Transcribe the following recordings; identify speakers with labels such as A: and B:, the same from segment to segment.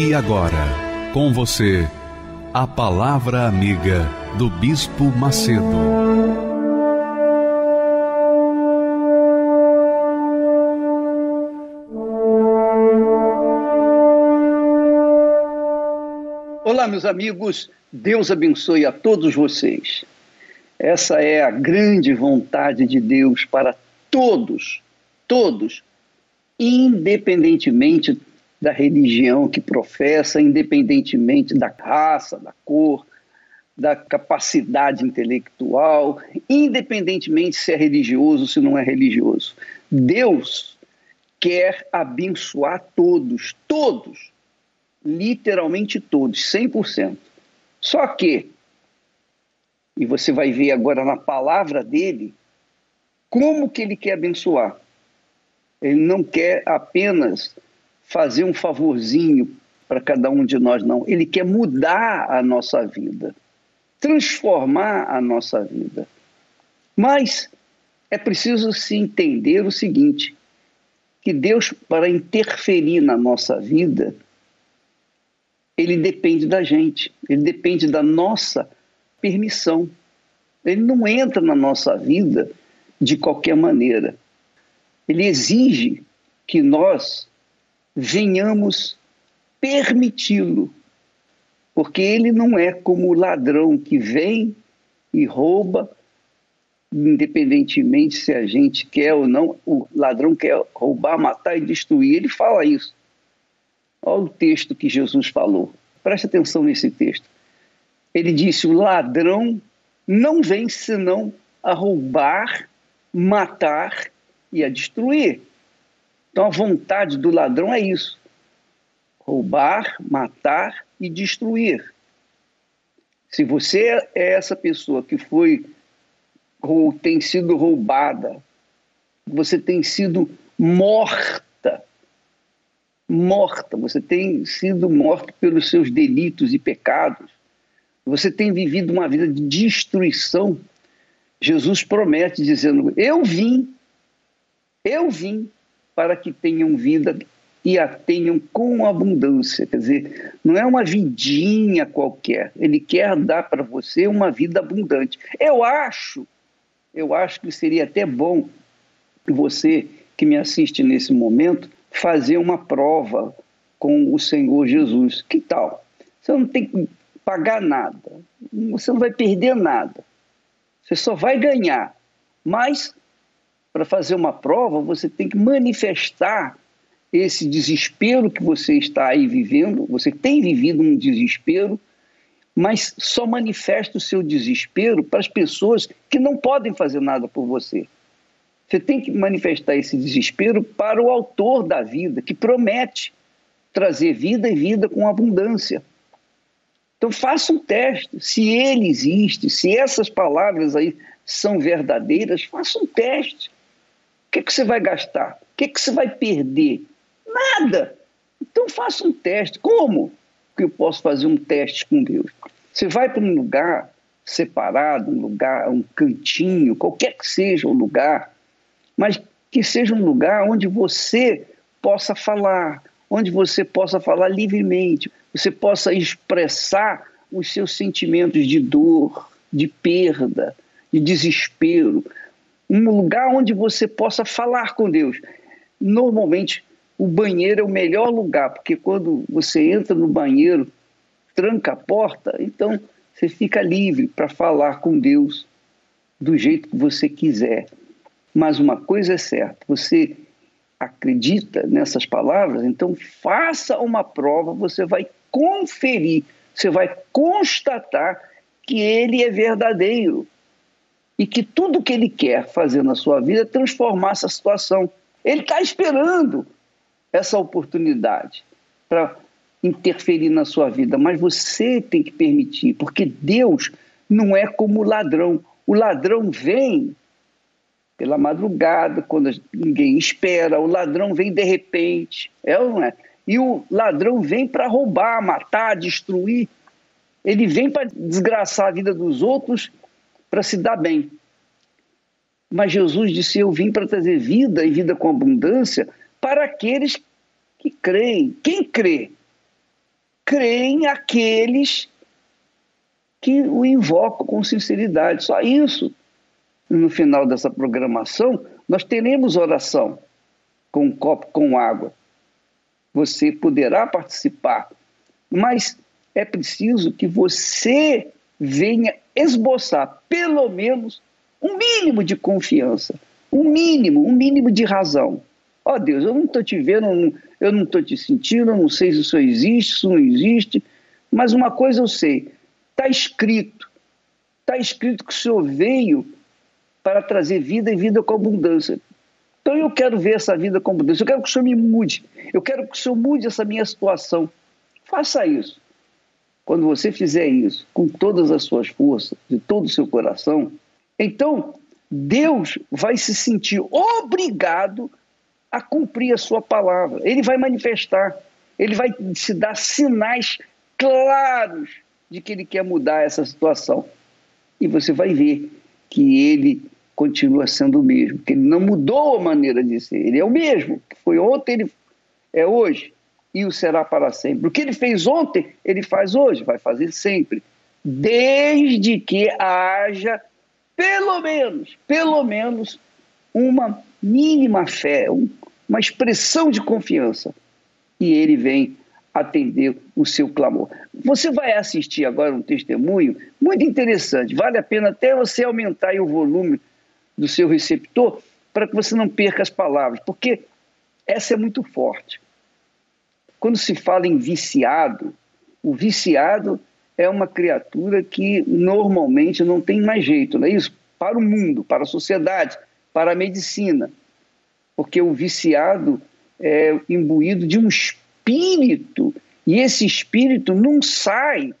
A: E agora, com você, a Palavra Amiga do Bispo Macedo.
B: Olá, meus amigos, Deus abençoe a todos vocês. Essa é a grande vontade de Deus para todos, todos, independentemente da religião que professa, independentemente da raça, da cor, da capacidade intelectual, independentemente se é religioso ou se não é religioso. Deus quer abençoar todos, todos, literalmente todos, 100%. Só que, e você vai ver agora na palavra dele, como que ele quer abençoar. Ele não quer apenas fazer um favorzinho para cada um de nós, não. Ele quer mudar a nossa vida, transformar a nossa vida. Mas é preciso se entender o seguinte: que Deus, para interferir na nossa vida, ele depende da gente, ele depende da nossa permissão. Ele não entra na nossa vida de qualquer maneira. Ele exige que nós venhamos permiti-lo, porque ele não é como o ladrão que vem e rouba, independentemente se a gente quer ou não, o ladrão quer roubar, matar e destruir. Ele fala isso. Olha o texto que Jesus falou. Preste atenção nesse texto. Ele disse: o ladrão não vem senão a roubar, matar e a destruir. Então a vontade do ladrão é isso: roubar, matar e destruir. Se você é essa pessoa que foi ou tem sido roubada, você tem sido morta, morta, você tem sido morto pelos seus delitos e pecados, você tem vivido uma vida de destruição. Jesus promete dizendo: Eu vim, eu vim para que tenham vida e a tenham com abundância. Quer dizer, não é uma vidinha qualquer. Ele quer dar para você uma vida abundante. Eu acho, eu acho que seria até bom você que me assiste nesse momento fazer uma prova com o Senhor Jesus. Que tal? Você não tem que pagar nada, você não vai perder nada, você só vai ganhar. Mas para fazer uma prova, você tem que manifestar esse desespero que você está aí vivendo. Você tem vivido um desespero, mas só manifesta o seu desespero para as pessoas que não podem fazer nada por você. Você tem que manifestar esse desespero para o autor da vida, que promete trazer vida e vida com abundância. Então faça um teste, se ele existe, se essas palavras aí são verdadeiras, faça um teste. O que, é que você vai gastar? O que, é que você vai perder? Nada. Então faça um teste. Como que eu posso fazer um teste com Deus? Você vai para um lugar separado, um lugar, um cantinho, qualquer que seja o lugar, mas que seja um lugar onde você possa falar, onde você possa falar livremente, você possa expressar os seus sentimentos de dor, de perda, de desespero, um lugar onde você possa falar com Deus. Normalmente, o banheiro é o melhor lugar, porque quando você entra no banheiro, tranca a porta, então você fica livre para falar com Deus do jeito que você quiser. Mas uma coisa é certa, você acredita nessas palavras, então faça uma prova, você vai conferir, você vai constatar que ele é verdadeiro e que tudo que ele quer fazer na sua vida é transformar essa situação. Ele está esperando essa oportunidade para interferir na sua vida, mas você tem que permitir, porque Deus não é como o ladrão. O ladrão vem pela madrugada, quando ninguém espera, o ladrão vem de repente, é ou não é? E o ladrão vem para roubar, matar, destruir. Ele vem para desgraçar a vida dos outros para se dar bem. Mas Jesus disse: Eu vim para trazer vida e vida com abundância para aqueles que creem. Quem crê? Creem aqueles que o invocam com sinceridade. Só isso. No final dessa programação, nós teremos oração com um copo com água. Você poderá participar, mas é preciso que você venha esboçar pelo menos um mínimo de confiança, um mínimo, um mínimo de razão. Ó oh, Deus, eu não estou te vendo, eu não estou te sentindo, eu não sei se isso existe, se não existe, mas uma coisa eu sei, está escrito, está escrito que o Senhor veio para trazer vida e vida com abundância. Então eu quero ver essa vida com abundância, eu quero que o Senhor me mude, eu quero que o Senhor mude essa minha situação. Faça isso. Quando você fizer isso com todas as suas forças, de todo o seu coração, então Deus vai se sentir obrigado a cumprir a sua palavra. Ele vai manifestar, ele vai se dar sinais claros de que ele quer mudar essa situação. E você vai ver que ele continua sendo o mesmo, que ele não mudou a maneira de ser, ele é o mesmo, que foi ontem, ele é hoje e o será para sempre. O que ele fez ontem, ele faz hoje, vai fazer sempre, desde que haja pelo menos, pelo menos uma mínima fé, uma expressão de confiança. E ele vem atender o seu clamor. Você vai assistir agora um testemunho muito interessante. Vale a pena até você aumentar o volume do seu receptor para que você não perca as palavras, porque essa é muito forte. Quando se fala em viciado, o viciado é uma criatura que normalmente não tem mais jeito, não é isso? Para o mundo, para a sociedade, para a medicina. Porque o viciado é imbuído de um espírito, e esse espírito não sai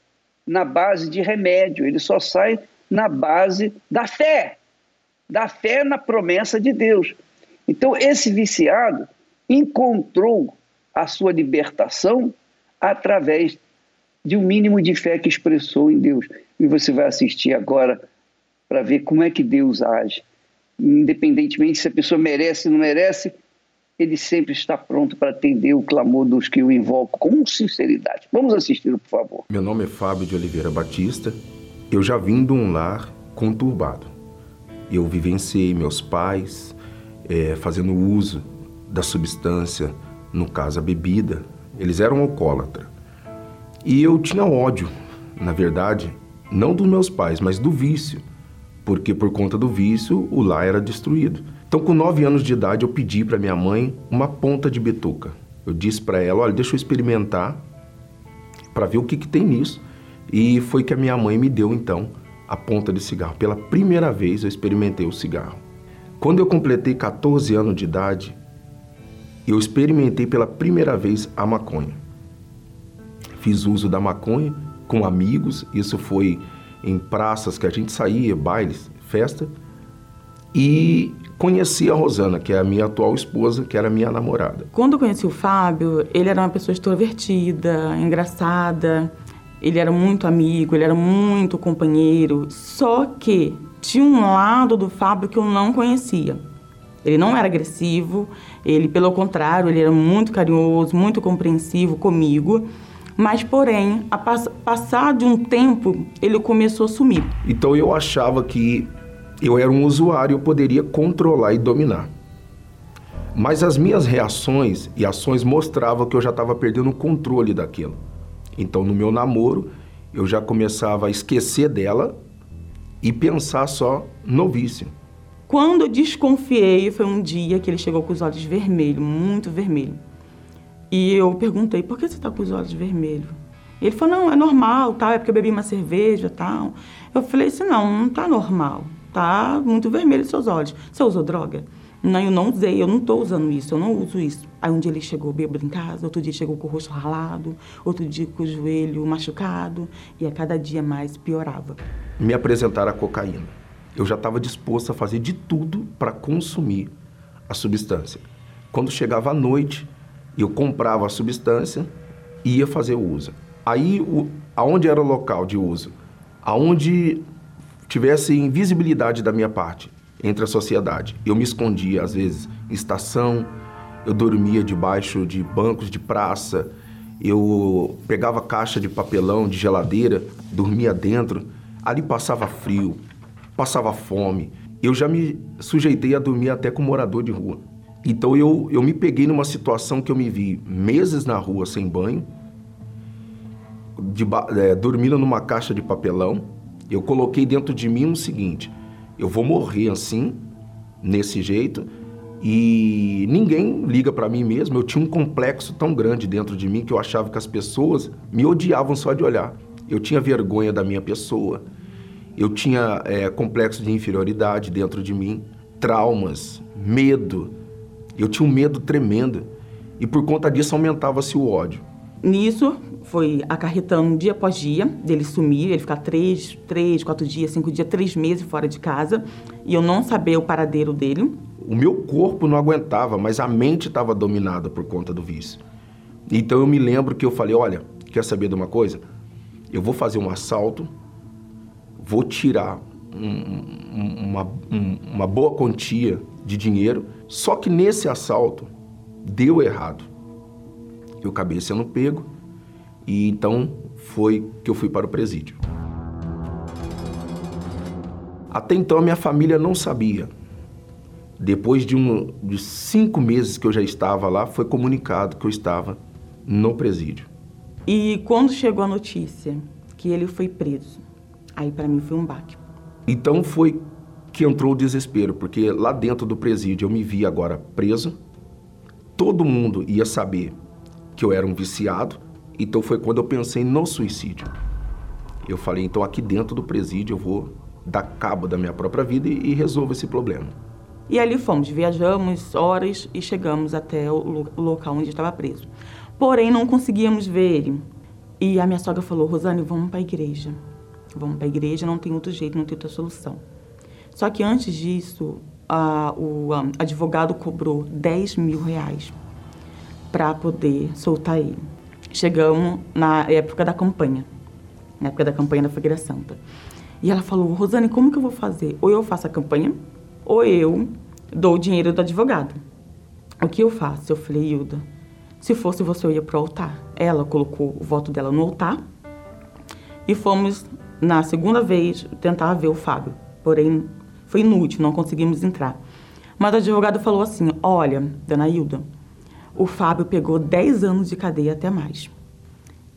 B: na base de remédio, ele só sai na base da fé, da fé na promessa de Deus. Então, esse viciado encontrou a sua libertação através de um mínimo de fé que expressou em Deus. E você vai assistir agora para ver como é que Deus age. Independentemente se a pessoa merece ou não merece, ele sempre está pronto para atender o clamor dos que o invocam com sinceridade. Vamos assistir, por favor.
C: Meu nome é Fábio de Oliveira Batista. Eu já vim de um lar conturbado. Eu vivenciei meus pais é, fazendo uso da substância no caso a bebida, eles eram alcoólatras. E eu tinha ódio, na verdade, não dos meus pais, mas do vício, porque por conta do vício o lar era destruído. Então, com nove anos de idade, eu pedi para minha mãe uma ponta de bituca. Eu disse para ela: olha, deixa eu experimentar para ver o que, que tem nisso. E foi que a minha mãe me deu então a ponta de cigarro. Pela primeira vez eu experimentei o cigarro. Quando eu completei 14 anos de idade, eu experimentei pela primeira vez a maconha. Fiz uso da maconha com amigos, isso foi em praças que a gente saía, bailes, festa, e conheci a Rosana, que é a minha atual esposa, que era minha namorada.
D: Quando eu conheci o Fábio, ele era uma pessoa extrovertida, engraçada, ele era muito amigo, ele era muito companheiro, só que tinha um lado do Fábio que eu não conhecia. Ele não era agressivo, ele, pelo contrário, ele era muito carinhoso, muito compreensivo comigo. Mas, porém, a pass passar de um tempo, ele começou a sumir.
C: Então eu achava que eu era um usuário, eu poderia controlar e dominar. Mas as minhas reações e ações mostravam que eu já estava perdendo o controle daquilo. Então, no meu namoro, eu já começava a esquecer dela e pensar só no vício.
D: Quando eu desconfiei, foi um dia que ele chegou com os olhos vermelhos, muito vermelho. E eu perguntei, por que você está com os olhos vermelhos? Ele falou, não, é normal, tal, é porque eu bebi uma cerveja, tal. Eu falei assim, não, não tá normal, tá muito vermelho seus olhos. Você usou droga? Não, eu não usei, eu não estou usando isso, eu não uso isso. Aí um dia ele chegou bêbado em casa, outro dia chegou com o rosto ralado, outro dia com o joelho machucado, e a cada dia mais piorava.
C: Me apresentaram a cocaína. Eu já estava disposto a fazer de tudo para consumir a substância. Quando chegava a noite, eu comprava a substância e ia fazer o uso. Aí, o, aonde era o local de uso? Aonde tivesse invisibilidade da minha parte entre a sociedade. Eu me escondia, às vezes, em estação, eu dormia debaixo de bancos de praça, eu pegava caixa de papelão, de geladeira, dormia dentro. Ali passava frio, passava fome. Eu já me sujeitei a dormir até com morador de rua. Então eu, eu me peguei numa situação que eu me vi meses na rua sem banho, de, é, dormindo numa caixa de papelão. Eu coloquei dentro de mim o seguinte: eu vou morrer assim, nesse jeito, e ninguém liga para mim mesmo. Eu tinha um complexo tão grande dentro de mim que eu achava que as pessoas me odiavam só de olhar. Eu tinha vergonha da minha pessoa, eu tinha é, complexo de inferioridade dentro de mim, traumas, medo. Eu tinha um medo tremendo e por conta disso aumentava-se o ódio.
D: Nisso, foi acarretando dia após dia, dele sumir, ele ficar três, três, quatro dias, cinco dias, três meses fora de casa, e eu não saber o paradeiro dele.
C: O meu corpo não aguentava, mas a mente estava dominada por conta do vício. Então eu me lembro que eu falei, olha, quer saber de uma coisa? Eu vou fazer um assalto, vou tirar um, uma, um, uma boa quantia de dinheiro, só que nesse assalto deu errado. Eu acabei sendo pego, e então foi que eu fui para o presídio. Até então a minha família não sabia. Depois de, um, de cinco meses que eu já estava lá, foi comunicado que eu estava no presídio.
D: E quando chegou a notícia que ele foi preso, aí para mim foi um baque.
C: Então foi que entrou o desespero, porque lá dentro do presídio eu me vi agora preso, todo mundo ia saber que eu era um viciado, então foi quando eu pensei no suicídio. Eu falei, então aqui dentro do presídio eu vou dar cabo da minha própria vida e, e resolvo esse problema.
D: E ali fomos, viajamos horas e chegamos até o, o local onde estava preso. Porém, não conseguíamos ver ele. E a minha sogra falou, Rosane, vamos para a igreja. Vamos para a igreja, não tem outro jeito, não tem outra solução. Só que antes disso, a, o a, advogado cobrou 10 mil reais para poder soltar ele chegamos na época da campanha, na época da campanha da Fogueira Santa. E ela falou, Rosane, como que eu vou fazer? Ou eu faço a campanha, ou eu dou o dinheiro do advogado. O que eu faço? Eu falei, Hilda, se fosse você, eu ia pro altar. Ela colocou o voto dela no altar e fomos, na segunda vez, tentar ver o Fábio. Porém, foi inútil, não conseguimos entrar. Mas o advogado falou assim, olha, dona Hilda, o Fábio pegou 10 anos de cadeia até mais.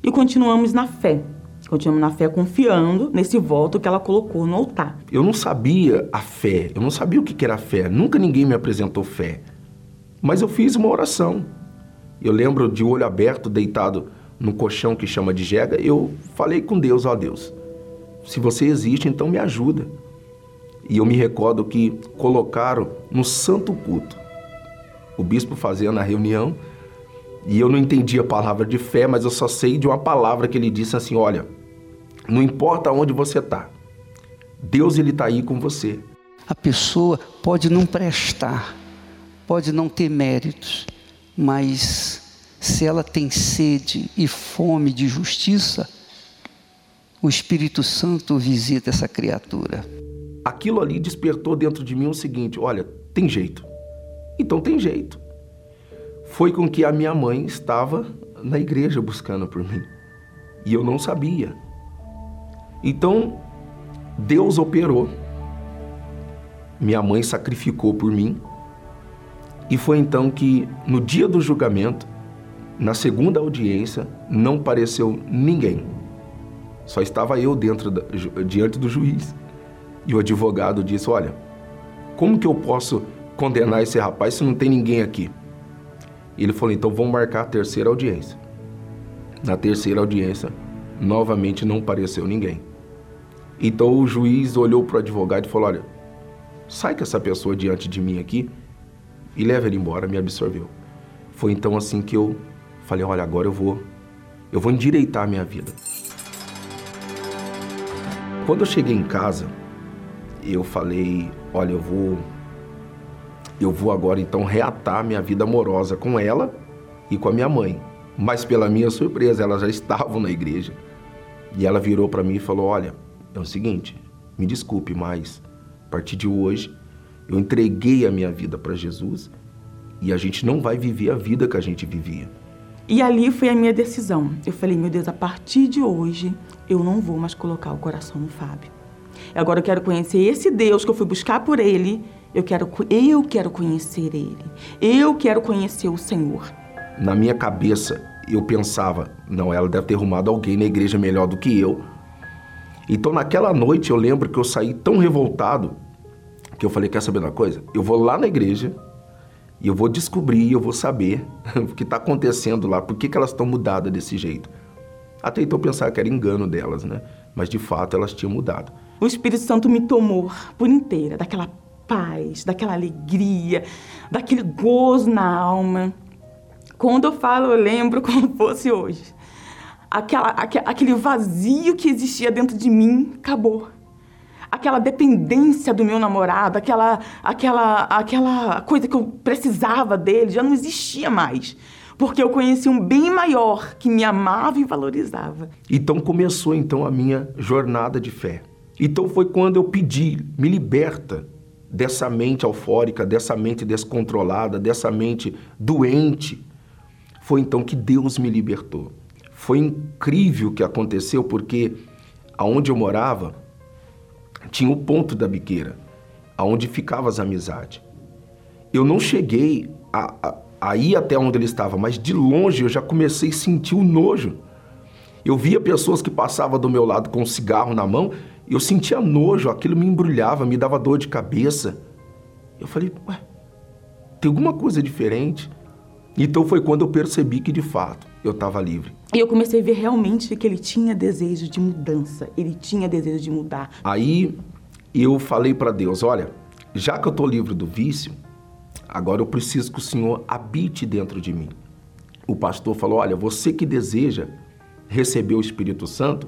D: E continuamos na fé. Continuamos na fé confiando nesse voto que ela colocou no altar.
C: Eu não sabia a fé, eu não sabia o que era fé. Nunca ninguém me apresentou fé. Mas eu fiz uma oração. Eu lembro de olho aberto, deitado no colchão que chama de jega, eu falei com Deus, ó Deus, se você existe, então me ajuda. E eu me recordo que colocaram no santo culto o bispo fazia na reunião, e eu não entendi a palavra de fé, mas eu só sei de uma palavra que ele disse assim: olha, não importa onde você está, Deus ele está aí com você.
E: A pessoa pode não prestar, pode não ter méritos, mas se ela tem sede e fome de justiça, o Espírito Santo visita essa criatura.
C: Aquilo ali despertou dentro de mim o seguinte: olha, tem jeito. Então tem jeito. Foi com que a minha mãe estava na igreja buscando por mim. E eu não sabia. Então, Deus operou. Minha mãe sacrificou por mim. E foi então que, no dia do julgamento, na segunda audiência, não apareceu ninguém. Só estava eu dentro da, diante do juiz. E o advogado disse: Olha, como que eu posso condenar esse rapaz se não tem ninguém aqui? Ele falou: então vamos marcar a terceira audiência. Na terceira audiência, novamente não apareceu ninguém. Então o juiz olhou para o advogado e falou: olha, sai com essa pessoa diante de mim aqui, e leva ele embora, me absorveu. Foi então assim que eu falei, olha, agora eu vou, eu vou endireitar a minha vida. Quando eu cheguei em casa, eu falei, olha, eu vou eu vou agora então reatar minha vida amorosa com ela e com a minha mãe. Mas pela minha surpresa, elas já estavam na igreja. E ela virou para mim e falou: "Olha, é o seguinte, me desculpe, mas a partir de hoje eu entreguei a minha vida para Jesus e a gente não vai viver a vida que a gente vivia.
D: E ali foi a minha decisão. Eu falei, meu Deus, a partir de hoje eu não vou mais colocar o coração no Fábio. Agora eu quero conhecer esse Deus que eu fui buscar por ele. Eu quero, eu quero conhecer ele. Eu quero conhecer o Senhor.
C: Na minha cabeça, eu pensava, não, ela deve ter arrumado alguém na igreja melhor do que eu. Então naquela noite eu lembro que eu saí tão revoltado que eu falei, quer saber uma coisa? Eu vou lá na igreja e eu vou descobrir, eu vou saber o que está acontecendo lá, por que, que elas estão mudadas desse jeito. Até então eu pensava que era engano delas, né? Mas de fato elas tinham mudado.
D: O Espírito Santo me tomou por inteira, daquela paz, daquela alegria, daquele gozo na alma. Quando eu falo, eu lembro como fosse hoje. Aquela, aquele vazio que existia dentro de mim acabou aquela dependência do meu namorado, aquela, aquela, aquela coisa que eu precisava dele, já não existia mais. Porque eu conheci um bem maior que me amava e valorizava.
C: Então começou então a minha jornada de fé. Então foi quando eu pedi, me liberta dessa mente eufórica, dessa mente descontrolada, dessa mente doente. Foi então que Deus me libertou. Foi incrível o que aconteceu porque aonde eu morava, tinha o ponto da biqueira, aonde ficavam as amizades. Eu não cheguei a, a, a ir até onde ele estava, mas de longe eu já comecei a sentir o nojo. Eu via pessoas que passavam do meu lado com um cigarro na mão, eu sentia nojo, aquilo me embrulhava, me dava dor de cabeça. Eu falei, ué, tem alguma coisa diferente? Então foi quando eu percebi que de fato eu estava livre.
D: E eu comecei a ver realmente que ele tinha desejo de mudança, ele tinha desejo de mudar.
C: Aí eu falei para Deus: olha, já que eu estou livre do vício, agora eu preciso que o Senhor habite dentro de mim. O pastor falou: olha, você que deseja receber o Espírito Santo,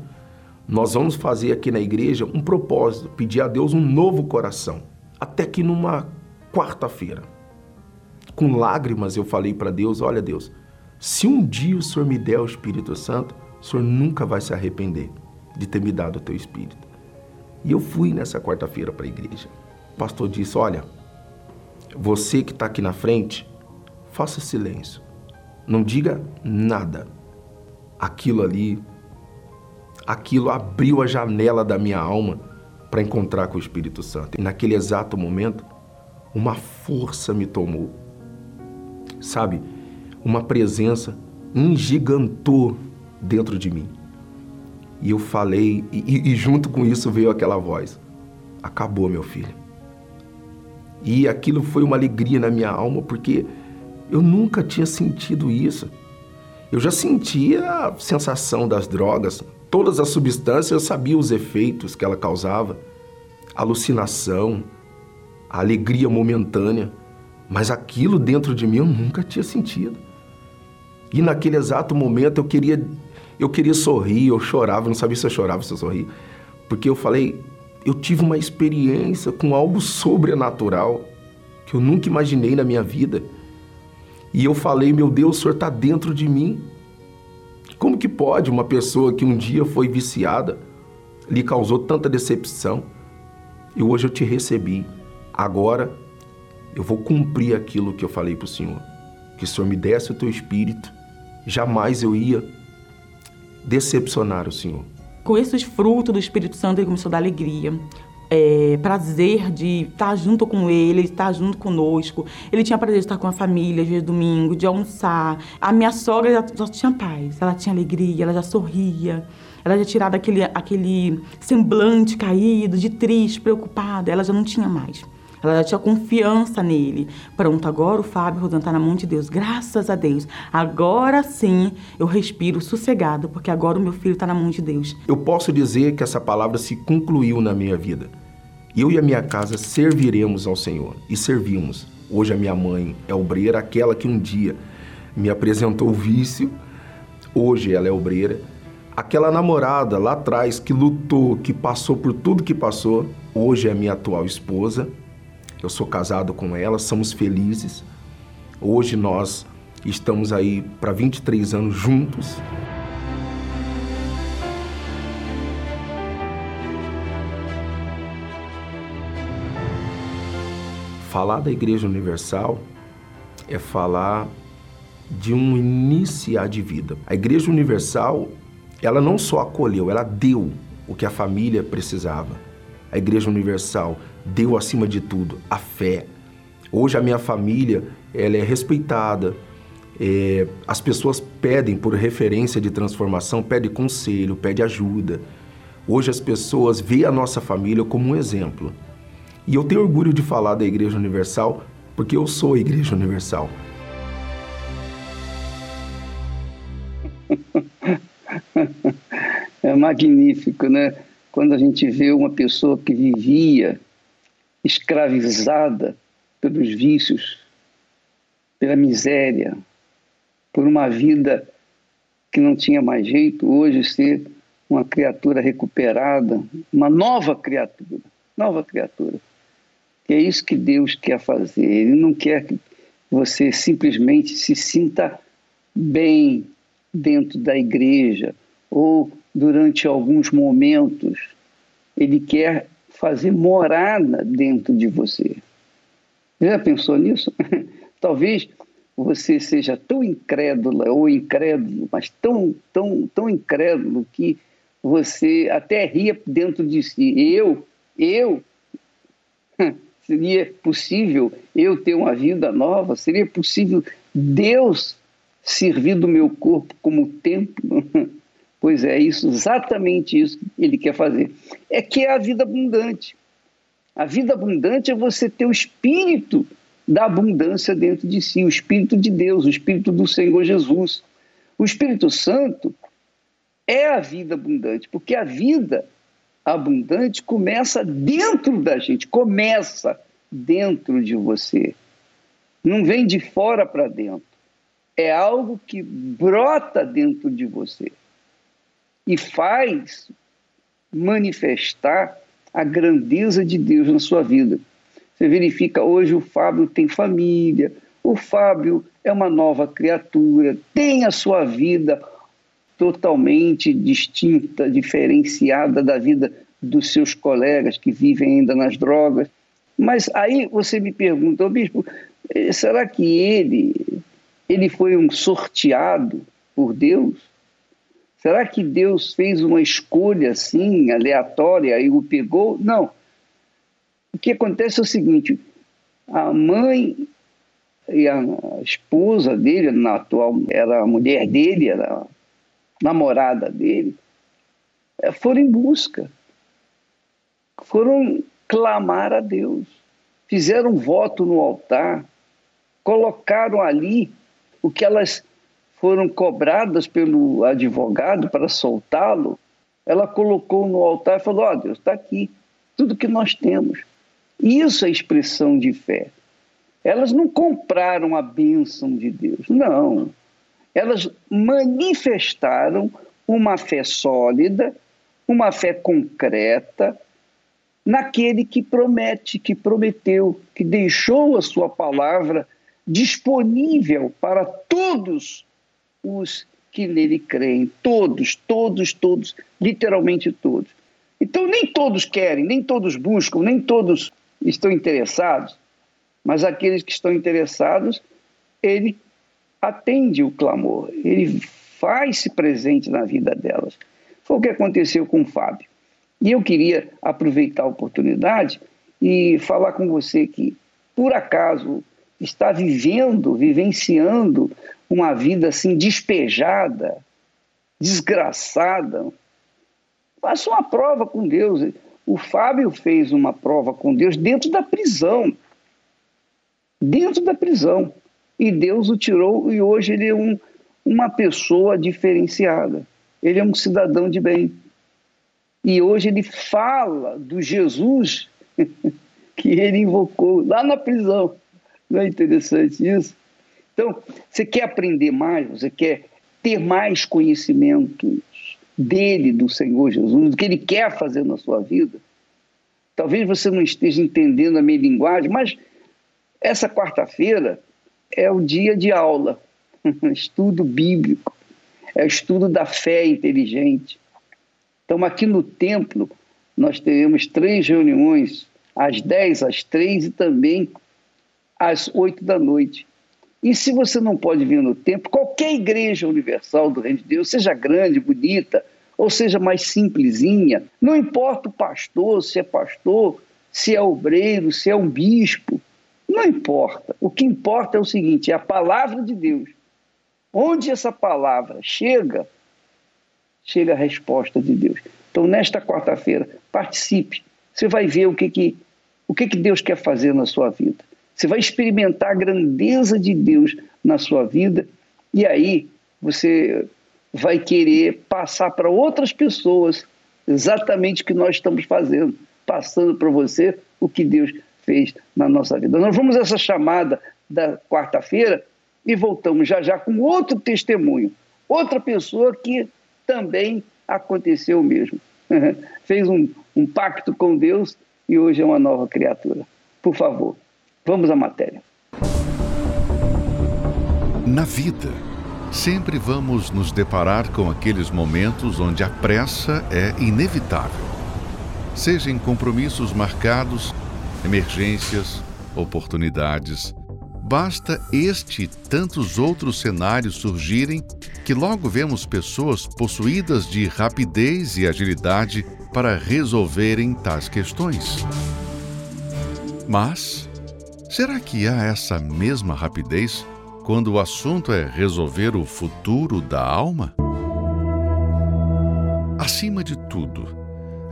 C: nós vamos fazer aqui na igreja um propósito, pedir a Deus um novo coração. Até que numa quarta-feira, com lágrimas, eu falei para Deus: olha, Deus se um dia o Senhor me der o Espírito Santo, o Senhor nunca vai se arrepender de ter me dado o teu Espírito. E eu fui nessa quarta-feira para a igreja. O pastor disse: Olha, você que está aqui na frente, faça silêncio. Não diga nada. Aquilo ali, aquilo abriu a janela da minha alma para encontrar com o Espírito Santo. E naquele exato momento, uma força me tomou. Sabe? uma presença engigantou dentro de mim. E eu falei, e, e, junto com isso veio aquela voz: Acabou, meu filho. E aquilo foi uma alegria na minha alma, porque eu nunca tinha sentido isso. Eu já sentia a sensação das drogas, todas as substâncias, eu sabia os efeitos que ela causava, alucinação, a alegria momentânea, mas aquilo dentro de mim eu nunca tinha sentido. E naquele exato momento eu queria, eu queria sorrir, eu chorava, não sabia se eu chorava ou se eu sorria, porque eu falei, eu tive uma experiência com algo sobrenatural que eu nunca imaginei na minha vida. E eu falei, meu Deus, o Senhor está dentro de mim. Como que pode uma pessoa que um dia foi viciada lhe causou tanta decepção e hoje eu te recebi. Agora eu vou cumprir aquilo que eu falei para o Senhor. Que o Senhor me desse o teu espírito jamais eu ia decepcionar o Senhor.
D: Com esses frutos do Espírito Santo, ele começou a dar alegria. É, prazer de estar junto com ele, estar junto conosco. Ele tinha prazer de estar com a família, de domingo, de almoçar. A minha sogra já, já tinha paz, ela tinha alegria, ela já sorria. Ela já tirava aquele, aquele semblante caído, de triste, preocupada. Ela já não tinha mais. Ela já tinha confiança nele. Pronto, agora o Fábio Rodan está na mão de Deus. Graças a Deus. Agora sim eu respiro sossegado, porque agora o meu filho está na mão de Deus.
C: Eu posso dizer que essa palavra se concluiu na minha vida. Eu e a minha casa serviremos ao Senhor e servimos. Hoje a minha mãe é obreira, aquela que um dia me apresentou o vício, hoje ela é obreira. Aquela namorada lá atrás que lutou, que passou por tudo que passou, hoje é minha atual esposa. Eu sou casado com ela, somos felizes. Hoje nós estamos aí para 23 anos juntos. Falar da Igreja Universal é falar de um iniciar de vida. A Igreja Universal, ela não só acolheu, ela deu o que a família precisava. A Igreja Universal deu acima de tudo a fé. Hoje a minha família, ela é respeitada. É, as pessoas pedem por referência de transformação, pedem conselho, pedem ajuda. Hoje as pessoas veem a nossa família como um exemplo. E eu tenho orgulho de falar da Igreja Universal porque eu sou a Igreja Universal.
B: É magnífico, né? Quando a gente vê uma pessoa que vivia escravizada pelos vícios, pela miséria, por uma vida que não tinha mais jeito, hoje ser uma criatura recuperada, uma nova criatura, nova criatura. E é isso que Deus quer fazer. Ele não quer que você simplesmente se sinta bem dentro da igreja ou durante alguns momentos. Ele quer fazer morada dentro de você. Já pensou nisso? Talvez você seja tão incrédula ou incrédulo, mas tão, tão, tão incrédulo que você até ria dentro de si. Eu, eu, Seria possível eu ter uma vida nova? Seria possível Deus servir do meu corpo como templo? Pois é, isso, exatamente isso que ele quer fazer. É que é a vida abundante. A vida abundante é você ter o espírito da abundância dentro de si, o espírito de Deus, o espírito do Senhor Jesus. O Espírito Santo é a vida abundante, porque a vida abundante começa dentro da gente, começa dentro de você. Não vem de fora para dentro. É algo que brota dentro de você e faz manifestar a grandeza de Deus na sua vida. Você verifica hoje o Fábio tem família, o Fábio é uma nova criatura, tem a sua vida totalmente distinta, diferenciada da vida dos seus colegas que vivem ainda nas drogas. Mas aí você me pergunta, bispo, eh, será que ele, ele foi um sorteado por Deus? Será que Deus fez uma escolha assim, aleatória, e o pegou? Não. O que acontece é o seguinte: a mãe e a esposa dele, na atual, era a mulher dele, era a namorada dele, eh, foram em busca, foram clamar a Deus, fizeram um voto no altar, colocaram ali o que elas foram cobradas pelo advogado para soltá-lo. Ela colocou no altar e falou: Ó oh, Deus, está aqui, tudo que nós temos. Isso é expressão de fé. Elas não compraram a bênção de Deus, não. Elas manifestaram uma fé sólida, uma fé concreta, naquele que promete, que prometeu, que deixou a sua palavra disponível para todos os que nele creem. Todos, todos, todos, literalmente todos. Então, nem todos querem, nem todos buscam, nem todos estão interessados, mas aqueles que estão interessados, ele atende o clamor, ele faz-se presente na vida delas. Foi o que aconteceu com o Fábio. E eu queria aproveitar a oportunidade e falar com você que, por acaso, está vivendo, vivenciando uma vida assim despejada, desgraçada. Faça uma prova com Deus. O Fábio fez uma prova com Deus dentro da prisão. Dentro da prisão. E Deus o tirou e hoje ele é um, uma pessoa diferenciada. Ele é um cidadão de bem. E hoje ele fala do Jesus que ele invocou lá na prisão. Não é interessante isso? Então, você quer aprender mais, você quer ter mais conhecimentos dele, do Senhor Jesus, do que ele quer fazer na sua vida. Talvez você não esteja entendendo a minha linguagem, mas essa quarta-feira é o dia de aula, estudo bíblico, é o estudo da fé inteligente. Então, aqui no templo, nós teremos três reuniões, às 10, às 3 e também às 8 da noite. E se você não pode vir no templo, qualquer igreja universal do Reino de Deus, seja grande, bonita, ou seja mais simplesinha, não importa o pastor, se é pastor, se é obreiro, se é um bispo, não importa. O que importa é o seguinte: é a palavra de Deus. Onde essa palavra chega, chega a resposta de Deus. Então, nesta quarta-feira, participe. Você vai ver o que, que, o que, que Deus quer fazer na sua vida. Você vai experimentar a grandeza de Deus na sua vida e aí você vai querer passar para outras pessoas exatamente o que nós estamos fazendo, passando para você o que Deus fez na nossa vida. Nós vamos a essa chamada da quarta-feira e voltamos já já com outro testemunho, outra pessoa que também aconteceu o mesmo. Fez um, um pacto com Deus e hoje é uma nova criatura. Por favor, vamos à matéria.
A: Na vida, sempre vamos nos deparar com aqueles momentos onde a pressa é inevitável. Seja em compromissos marcados, emergências, oportunidades. Basta este e tantos outros cenários surgirem que logo vemos pessoas possuídas de rapidez e agilidade para resolverem tais questões. Mas, será que há essa mesma rapidez quando o assunto é resolver o futuro da alma? Acima de tudo,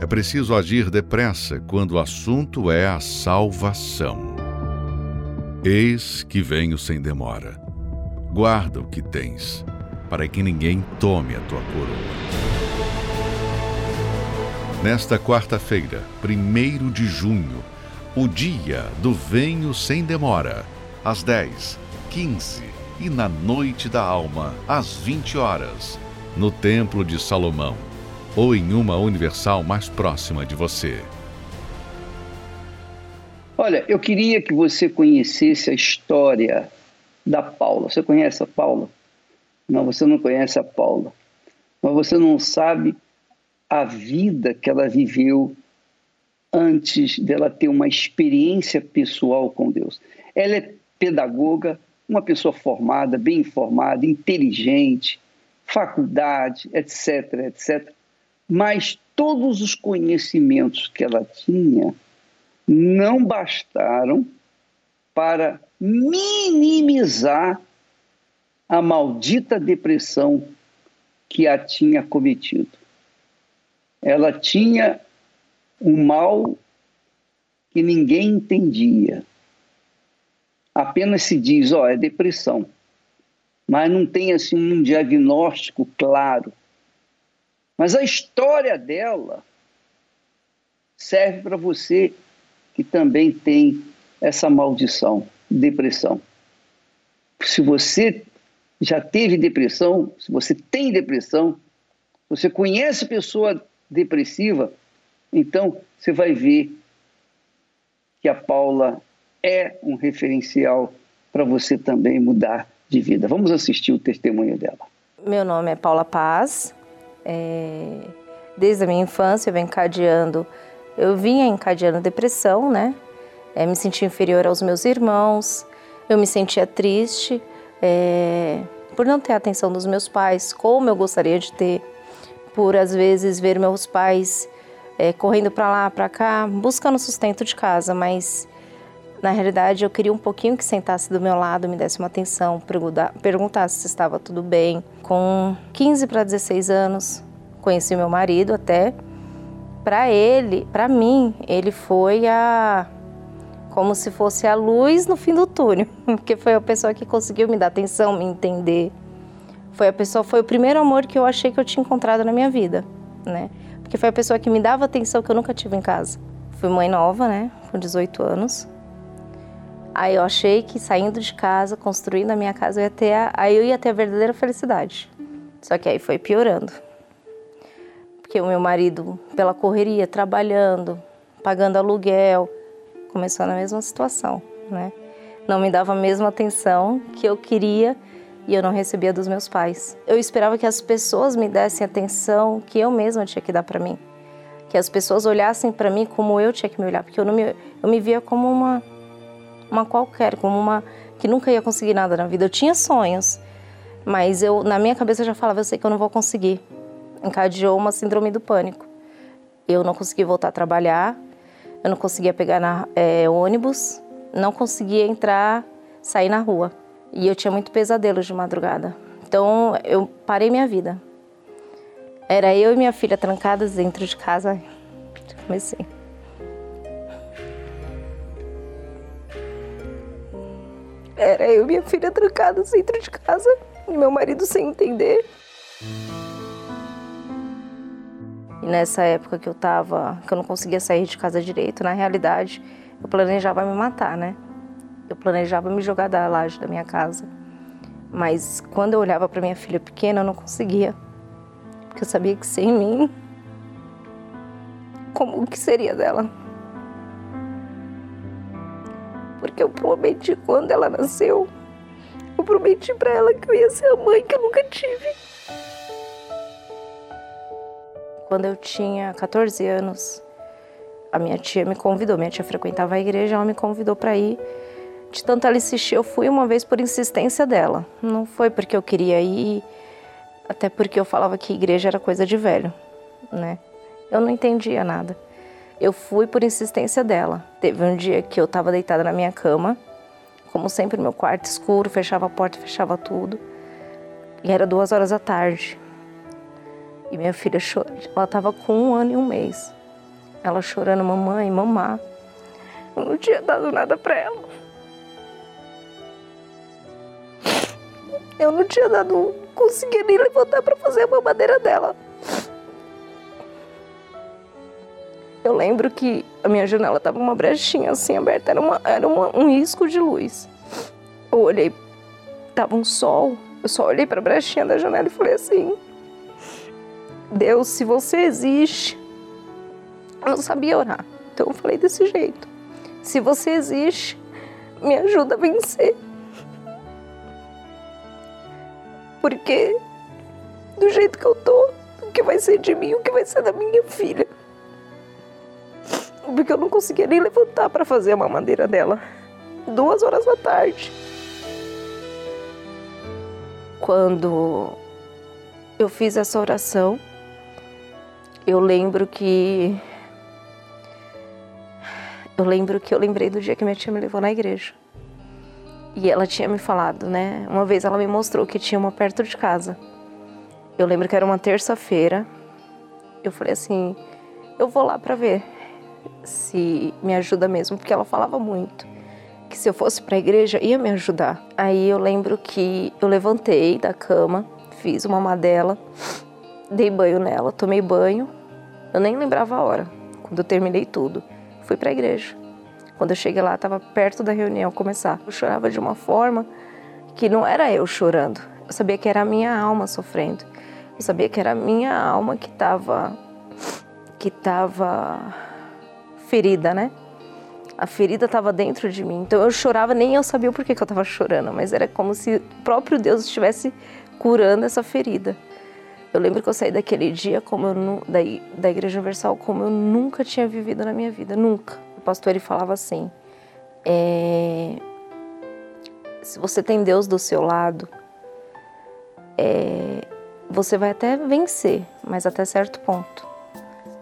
A: é preciso agir depressa quando o assunto é a salvação. Eis que venho sem demora. Guarda o que tens, para que ninguém tome a tua coroa. Nesta quarta-feira, 1 de junho, o dia do Venho Sem Demora, às 10, 15 e na Noite da Alma, às 20 horas, no Templo de Salomão ou em uma universal mais próxima de você.
B: Olha, eu queria que você conhecesse a história da Paula. Você conhece a Paula? Não, você não conhece a Paula. Mas você não sabe a vida que ela viveu antes dela ter uma experiência pessoal com Deus. Ela é pedagoga, uma pessoa formada, bem informada, inteligente, faculdade, etc, etc. Mas todos os conhecimentos que ela tinha não bastaram para minimizar a maldita depressão que a tinha cometido. Ela tinha um mal que ninguém entendia apenas se diz, ó, oh, é depressão, mas não tem assim um diagnóstico claro. Mas a história dela serve para você que também tem essa maldição, depressão. Se você já teve depressão, se você tem depressão, você conhece pessoa depressiva, então você vai ver que a Paula é um referencial para você também mudar de vida. Vamos assistir o testemunho dela.
F: Meu nome é Paula Paz. É... Desde a minha infância eu venho encadeando, eu vinha encadeando depressão, né? É, me sentia inferior aos meus irmãos, eu me sentia triste é... por não ter a atenção dos meus pais, como eu gostaria de ter, por às vezes ver meus pais é, correndo para lá, para cá, buscando sustento de casa, mas na realidade, eu queria um pouquinho que sentasse do meu lado, me desse uma atenção, perguntasse se estava tudo bem. Com 15 para 16 anos, conheci meu marido até. Para ele, para mim, ele foi a como se fosse a luz no fim do túnel, porque foi a pessoa que conseguiu me dar atenção, me entender. Foi a pessoa, foi o primeiro amor que eu achei que eu tinha encontrado na minha vida, né? Porque foi a pessoa que me dava atenção que eu nunca tive em casa. Fui mãe nova, né, com 18 anos. Aí eu achei que saindo de casa, construindo a minha casa, eu ia ter a, aí eu ia ter a verdadeira felicidade. Só que aí foi piorando. Porque o meu marido, pela correria, trabalhando, pagando aluguel, começou na mesma situação, né? Não me dava a mesma atenção que eu queria e eu não recebia dos meus pais. Eu esperava que as pessoas me dessem atenção que eu mesma tinha que dar para mim. Que as pessoas olhassem para mim como eu tinha que me olhar, porque eu não me eu me via como uma uma qualquer, como uma que nunca ia conseguir nada na vida. Eu tinha sonhos, mas eu na minha cabeça eu já falava, eu sei que eu não vou conseguir. Encadeou uma síndrome do pânico. Eu não consegui voltar a trabalhar, eu não conseguia pegar na, é, ônibus, não conseguia entrar, sair na rua. E eu tinha muito pesadelo de madrugada. Então eu parei minha vida. Era eu e minha filha trancadas dentro de casa. Comecei. Era eu e minha filha trancadas dentro de casa, e meu marido sem entender. E nessa época que eu tava, que eu não conseguia sair de casa direito, na realidade, eu planejava me matar, né? Eu planejava me jogar da laje da minha casa. Mas quando eu olhava para minha filha pequena, eu não conseguia. Porque eu sabia que sem mim, como que seria dela? porque eu prometi quando ela nasceu, eu prometi para ela que eu ia ser a mãe que eu nunca tive. Quando eu tinha 14 anos, a minha tia me convidou, minha tia frequentava a igreja, ela me convidou para ir. De tanto ela insistir, eu fui uma vez por insistência dela. Não foi porque eu queria ir, até porque eu falava que igreja era coisa de velho, né? Eu não entendia nada. Eu fui por insistência dela. Teve um dia que eu estava deitada na minha cama, como sempre, meu quarto escuro, fechava a porta, fechava tudo. E era duas horas da tarde. E minha filha chorou. Ela estava com um ano e um mês. Ela chorando, mamãe, mamá. Eu não tinha dado nada para ela. Eu não tinha dado, conseguia nem levantar para fazer a mamadeira dela. Eu lembro que a minha janela tava uma brechinha assim aberta, era, uma, era uma, um risco de luz. Eu olhei, tava um sol, eu só olhei para a brechinha da janela e falei assim: Deus, se você existe. Eu não sabia orar, então eu falei desse jeito: Se você existe, me ajuda a vencer. Porque do jeito que eu tô, o que vai ser de mim, o que vai ser da minha filha porque eu não conseguia nem levantar para fazer a mamadeira dela. Duas horas da tarde. Quando eu fiz essa oração, eu lembro que. Eu lembro que eu lembrei do dia que minha tia me levou na igreja. E ela tinha me falado, né? Uma vez ela me mostrou que tinha uma perto de casa. Eu lembro que era uma terça-feira. Eu falei assim: eu vou lá para ver se me ajuda mesmo, porque ela falava muito que se eu fosse para a igreja ia me ajudar. Aí eu lembro que eu levantei da cama, fiz uma madela, dei banho nela, tomei banho. Eu nem lembrava a hora. Quando eu terminei tudo, fui para a igreja. Quando eu cheguei lá, estava perto da reunião começar. Eu chorava de uma forma que não era eu chorando. Eu sabia que era a minha alma sofrendo. Eu sabia que era a minha alma que estava que estava ferida, né? A ferida estava dentro de mim. Então eu chorava, nem eu sabia por que, que eu estava chorando, mas era como se o próprio Deus estivesse curando essa ferida. Eu lembro que eu saí daquele dia como eu, da, da Igreja Universal como eu nunca tinha vivido na minha vida, nunca. Pastor ele falava assim: é, se você tem Deus do seu lado, é, você vai até vencer, mas até certo ponto.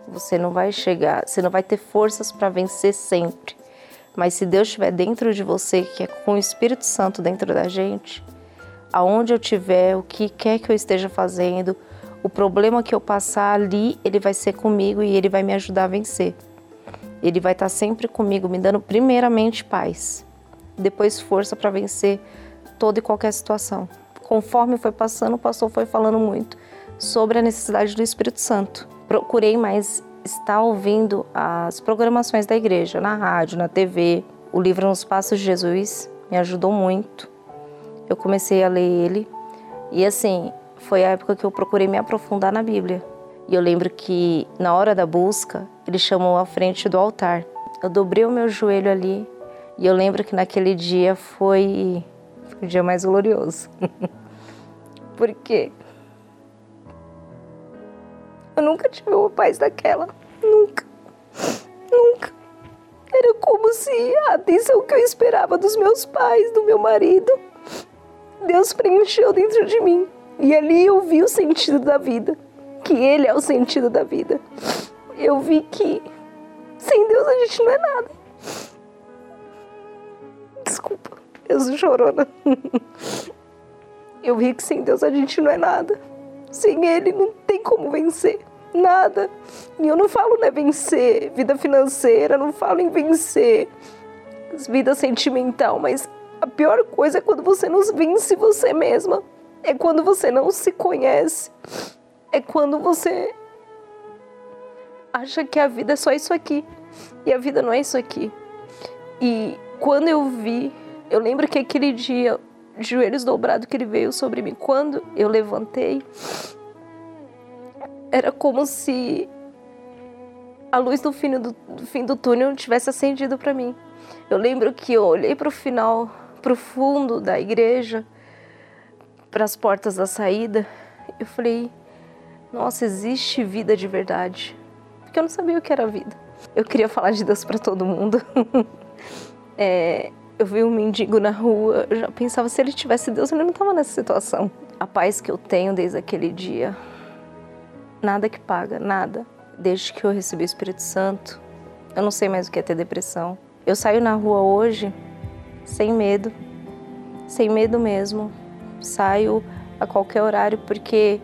F: Você não vai chegar, você não vai ter forças para vencer sempre. Mas se Deus estiver dentro de você, que é com o Espírito Santo dentro da gente, aonde eu estiver, o que quer que eu esteja fazendo, o problema que eu passar ali, ele vai ser comigo e ele vai me ajudar a vencer. Ele vai estar sempre comigo, me dando primeiramente paz, depois força para vencer toda e qualquer situação. Conforme foi passando, o pastor foi falando muito sobre a necessidade do Espírito Santo procurei mais estar ouvindo as programações da igreja, na rádio, na TV. o livro Nos Passos de Jesus me ajudou muito. Eu comecei a ler ele e assim, foi a época que eu procurei me aprofundar na Bíblia. E eu lembro que na hora da busca, ele chamou à frente do altar. Eu dobrei o meu joelho ali e eu lembro que naquele dia foi, o dia mais glorioso. Por quê? Eu nunca tive uma paz daquela. Nunca. Nunca. Era como se a atenção que eu esperava dos meus pais, do meu marido, Deus preencheu dentro de mim. E ali eu vi o sentido da vida, que Ele é o sentido da vida. Eu vi que sem Deus a gente não é nada. Desculpa, eu sou chorona. Eu vi que sem Deus a gente não é nada. Sem Ele não tem como vencer. Nada. E eu não falo né, vencer vida financeira, não falo em vencer vida sentimental, mas a pior coisa é quando você não vence você mesma. É quando você não se conhece. É quando você acha que a vida é só isso aqui. E a vida não é isso aqui. E quando eu vi, eu lembro que aquele dia, joelhos dobrados, que ele veio sobre mim, quando eu levantei, era como se a luz do fim do, do fim do túnel tivesse acendido para mim. Eu lembro que eu olhei para o final, para o fundo da igreja, para as portas da saída, eu falei: Nossa, existe vida de verdade. Porque eu não sabia o que era vida. Eu queria falar de Deus para todo mundo. é, eu vi um mendigo na rua, eu já pensava: se ele tivesse Deus, ele não estava nessa situação. A paz que eu tenho desde aquele dia, nada que paga, nada. Desde que eu recebi o Espírito Santo, eu não sei mais o que é ter depressão. Eu saio na rua hoje sem medo, sem medo mesmo saio a qualquer horário porque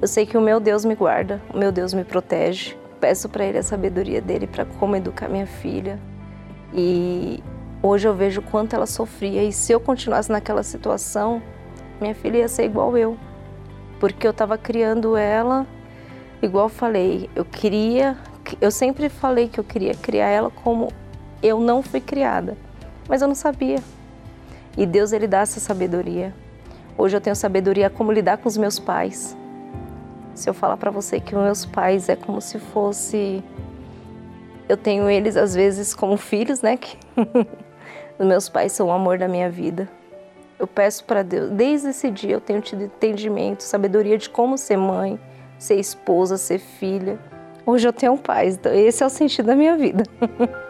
F: eu sei que o meu Deus me guarda, o meu Deus me protege. Peço para Ele a sabedoria dele para como educar minha filha. E hoje eu vejo quanto ela sofria. E se eu continuasse naquela situação, minha filha ia ser igual eu. Porque eu estava criando ela, igual eu falei, eu queria, eu sempre falei que eu queria criar ela como eu não fui criada, mas eu não sabia. E Deus ele dá essa sabedoria. Hoje eu tenho sabedoria como lidar com os meus pais. Se eu falar para você que os meus pais é como se fosse eu tenho eles às vezes como filhos, né? Que os meus pais são o amor da minha vida. Eu peço para Deus, desde esse dia eu tenho tido entendimento, sabedoria de como ser mãe, ser esposa, ser filha. Hoje eu tenho paz, então esse é o sentido da minha vida.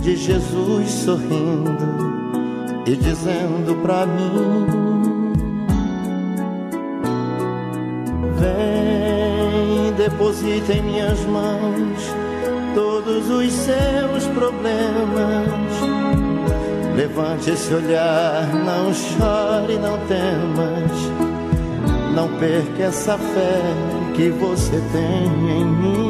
G: de Jesus sorrindo e dizendo pra mim: Vem, deposita em minhas mãos todos os seus problemas. Levante esse olhar, não chore, não temas. Não perca essa fé que você tem em mim.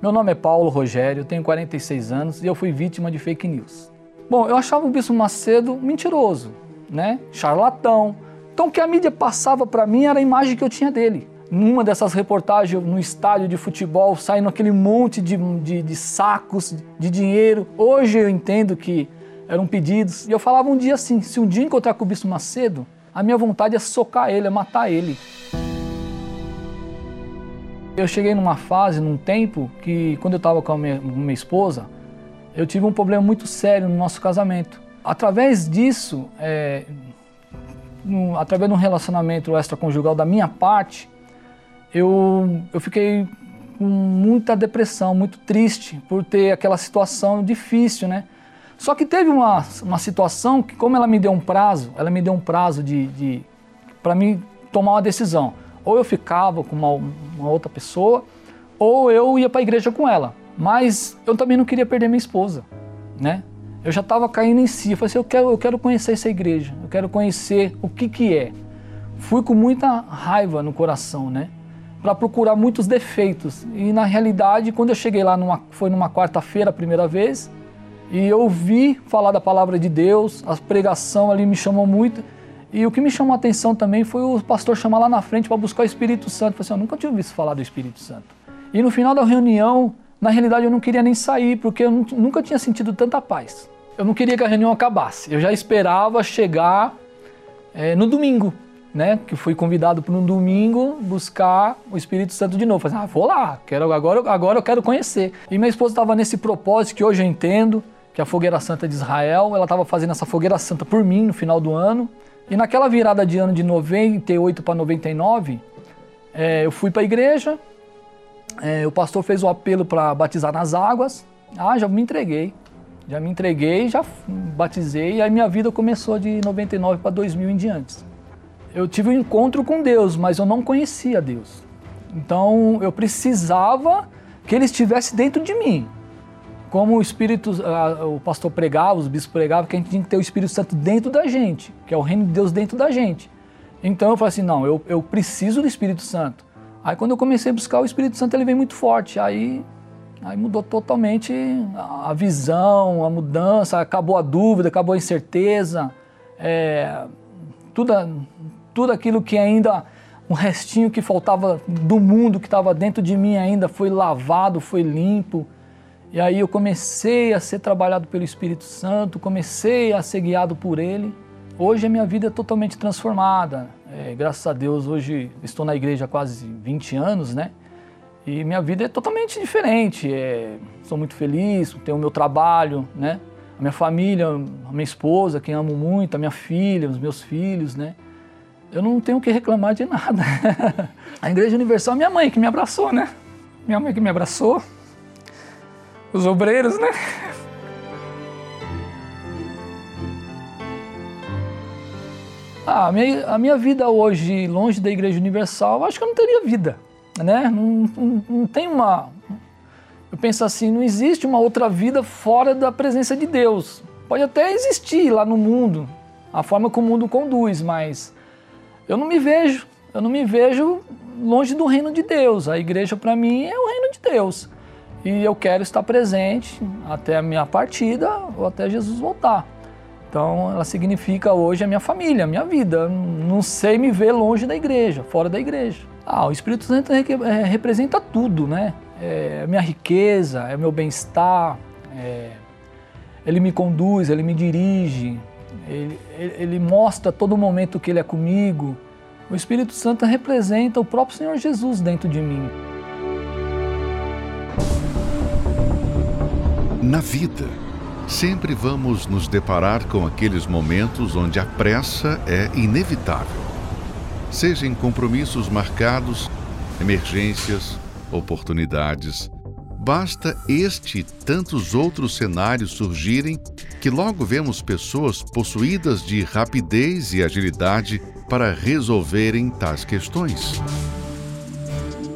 H: Meu nome é Paulo Rogério, tenho 46 anos e eu fui vítima de fake news. Bom, eu achava o Bispo Macedo mentiroso, né? Charlatão. Então o que a mídia passava para mim era a imagem que eu tinha dele. Numa dessas reportagens no estádio de futebol, saindo aquele monte de, de, de sacos de dinheiro. Hoje eu entendo que eram pedidos. E eu falava um dia assim: se um dia encontrar com o Bispo Macedo, a minha vontade é socar ele, é matar ele. Eu cheguei numa fase, num tempo, que quando eu estava com a minha, minha, esposa, eu tive um problema muito sério no nosso casamento. Através disso, é, através de um relacionamento extraconjugal da minha parte, eu, eu fiquei com muita depressão, muito triste por ter aquela situação difícil, né? Só que teve uma, uma situação que, como ela me deu um prazo, ela me deu um prazo de, de para mim tomar uma decisão ou eu ficava com uma, uma outra pessoa, ou eu ia para a igreja com ela. Mas eu também não queria perder minha esposa, né? Eu já estava caindo em si. Eu falei assim, eu quero, eu quero conhecer essa igreja, eu quero conhecer o que que é. Fui com muita raiva no coração, né? Para procurar muitos defeitos. E na realidade, quando eu cheguei lá, numa, foi numa quarta-feira a primeira vez, e eu ouvi falar da palavra de Deus, a pregação ali me chamou muito. E o que me chamou a atenção também foi o pastor chamar lá na frente para buscar o Espírito Santo. Eu falei assim, eu nunca tinha ouvido falar do Espírito Santo. E no final da reunião, na realidade eu não queria nem sair, porque eu nunca tinha sentido tanta paz. Eu não queria que a reunião acabasse. Eu já esperava chegar é, no domingo, né? Que fui convidado para um domingo buscar o Espírito Santo de novo. Falei, ah, vou lá, quero, agora, agora eu quero conhecer. E minha esposa estava nesse propósito que hoje eu entendo, que é a Fogueira Santa de Israel, ela estava fazendo essa Fogueira Santa por mim no final do ano. E naquela virada de ano de 98 para 99, é, eu fui para a igreja, é, o pastor fez o apelo para batizar nas águas. Ah, já me entreguei. Já me entreguei, já batizei, e aí minha vida começou de 99 para 2000 em diante. Eu tive um encontro com Deus, mas eu não conhecia Deus. Então eu precisava que Ele estivesse dentro de mim como o Espírito, o pastor pregava, os bispos pregavam, que a gente tinha que ter o Espírito Santo dentro da gente, que é o reino de Deus dentro da gente. Então eu falei assim, não, eu, eu preciso do Espírito Santo. Aí quando eu comecei a buscar o Espírito Santo, ele veio muito forte. Aí, aí mudou totalmente a visão, a mudança, acabou a dúvida, acabou a incerteza. É, tudo, tudo aquilo que ainda, um restinho que faltava do mundo que estava dentro de mim ainda foi lavado, foi limpo. E aí eu comecei a ser trabalhado pelo Espírito Santo, comecei a ser guiado por Ele. Hoje a minha vida é totalmente transformada. É, graças a Deus, hoje estou na igreja há quase 20 anos, né? E minha vida é totalmente diferente. É, sou muito feliz, tenho o meu trabalho, né? A minha família, a minha esposa, quem amo muito, a minha filha, os meus filhos, né? Eu não tenho que reclamar de nada. a Igreja Universal é minha mãe que me abraçou, né? Minha mãe que me abraçou. Os obreiros, né? Ah, a, minha, a minha vida hoje, longe da Igreja Universal, acho que eu não teria vida, né? Não, não, não tem uma... Eu penso assim, não existe uma outra vida fora da presença de Deus. Pode até existir lá no mundo, a forma como o mundo conduz, mas eu não me vejo, eu não me vejo longe do reino de Deus. A igreja para mim é o reino de Deus. E eu quero estar presente até a minha partida ou até Jesus voltar. Então, ela significa hoje a minha família, a minha vida. Não sei me ver longe da igreja, fora da igreja. Ah, o Espírito Santo é, representa tudo, né? É minha riqueza, é meu bem-estar, é... ele me conduz, ele me dirige, ele, ele mostra todo momento que ele é comigo. O Espírito Santo representa o próprio Senhor Jesus dentro de mim.
A: Na vida, sempre vamos nos deparar com aqueles momentos onde a pressa é inevitável. Seja em compromissos marcados, emergências, oportunidades. Basta este e tantos outros cenários surgirem que logo vemos pessoas possuídas de rapidez e agilidade para resolverem tais questões.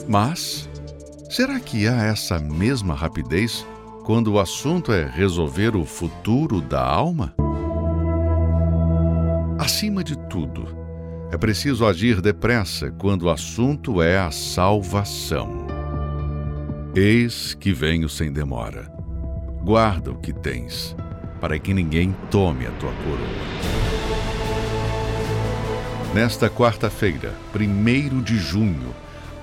A: Mas, será que há essa mesma rapidez quando o assunto é resolver o futuro da alma? Acima de tudo, é preciso agir depressa quando o assunto é a salvação. Eis que venho sem demora. Guarda o que tens, para que ninguém tome a tua coroa. Nesta quarta-feira, 1 de junho,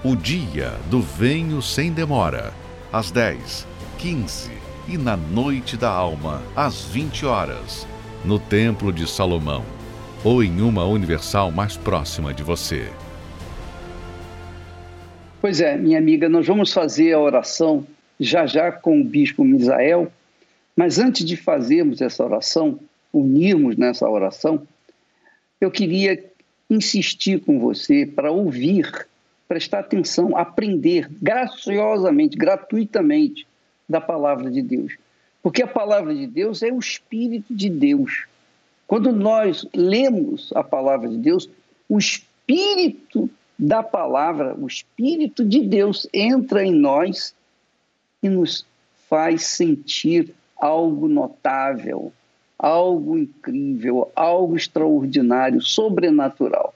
A: o dia do Venho Sem Demora, às 10 15 e na Noite da Alma, às 20 horas, no Templo de Salomão ou em uma universal mais próxima de você.
B: Pois é, minha amiga, nós vamos fazer a oração já já com o bispo Misael, mas antes de fazermos essa oração, unirmos nessa oração, eu queria insistir com você para ouvir, prestar atenção, aprender graciosamente, gratuitamente da palavra de Deus. Porque a palavra de Deus é o Espírito de Deus. Quando nós lemos a palavra de Deus, o Espírito da palavra, o Espírito de Deus entra em nós e nos faz sentir algo notável, algo incrível, algo extraordinário, sobrenatural.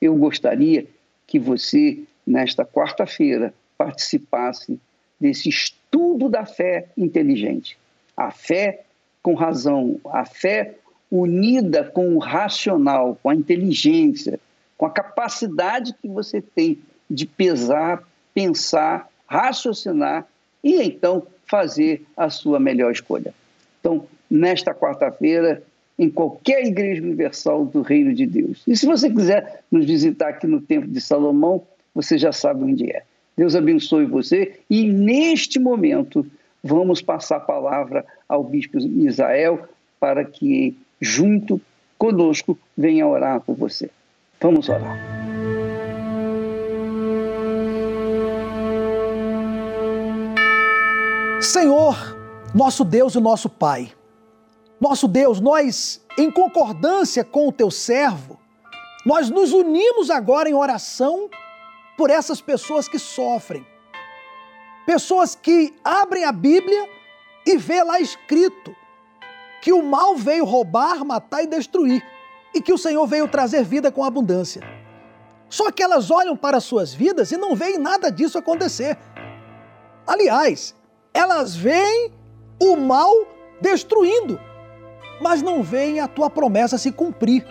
B: Eu gostaria que você, nesta quarta-feira, participasse desse estudo da fé inteligente. A fé com razão, a fé unida com o racional, com a inteligência, com a capacidade que você tem de pesar, pensar, raciocinar e então fazer a sua melhor escolha. Então, nesta quarta-feira, em qualquer igreja universal do Reino de Deus. E se você quiser nos visitar aqui no Templo de Salomão, você já sabe onde é. Deus abençoe você e neste momento vamos passar a palavra ao bispo Israel para que junto conosco venha orar por você. Vamos orar.
I: Senhor, nosso Deus e nosso Pai, nosso Deus, nós, em concordância com o teu servo, nós nos unimos agora em oração por essas pessoas que sofrem. Pessoas que abrem a Bíblia e vê lá escrito que o mal veio roubar, matar e destruir, e que o Senhor veio trazer vida com abundância. Só que elas olham para suas vidas e não veem nada disso acontecer. Aliás, elas veem o mal destruindo, mas não veem a tua promessa se cumprir.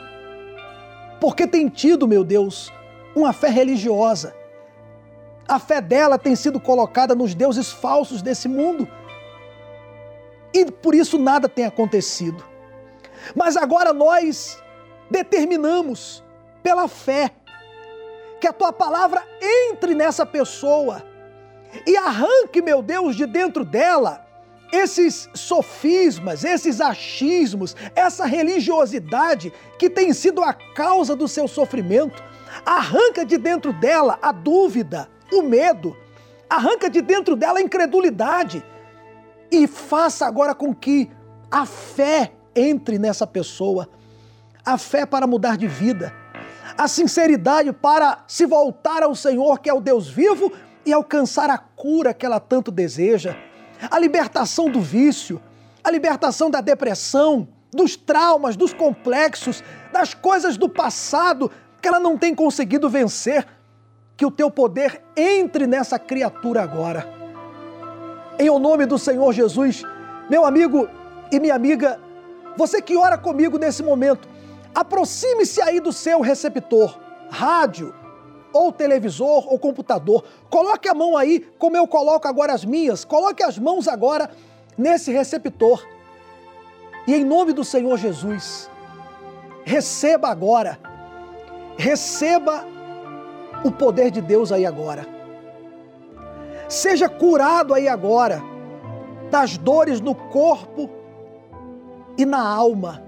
I: Porque tem tido, meu Deus, uma fé religiosa. A fé dela tem sido colocada nos deuses falsos desse mundo. E por isso nada tem acontecido. Mas agora nós determinamos, pela fé, que a tua palavra entre nessa pessoa e arranque, meu Deus, de dentro dela esses sofismas, esses achismos, essa religiosidade que tem sido a causa do seu sofrimento. Arranca de dentro dela a dúvida, o medo, arranca de dentro dela a incredulidade. E faça agora com que a fé entre nessa pessoa, a fé para mudar de vida, a sinceridade para se voltar ao Senhor, que é o Deus vivo, e alcançar a cura que ela tanto deseja, a libertação do vício, a libertação da depressão, dos traumas, dos complexos, das coisas do passado que ela não tem conseguido vencer. Que o teu poder entre nessa criatura agora. Em o nome do Senhor Jesus, meu amigo e minha amiga, você que ora comigo nesse momento, aproxime-se aí do seu receptor, rádio, ou televisor ou computador. Coloque a mão aí, como eu coloco agora as minhas. Coloque as mãos agora nesse receptor. E em nome do Senhor Jesus, receba agora, receba o poder de Deus aí agora. Seja curado aí agora das dores no corpo e na alma.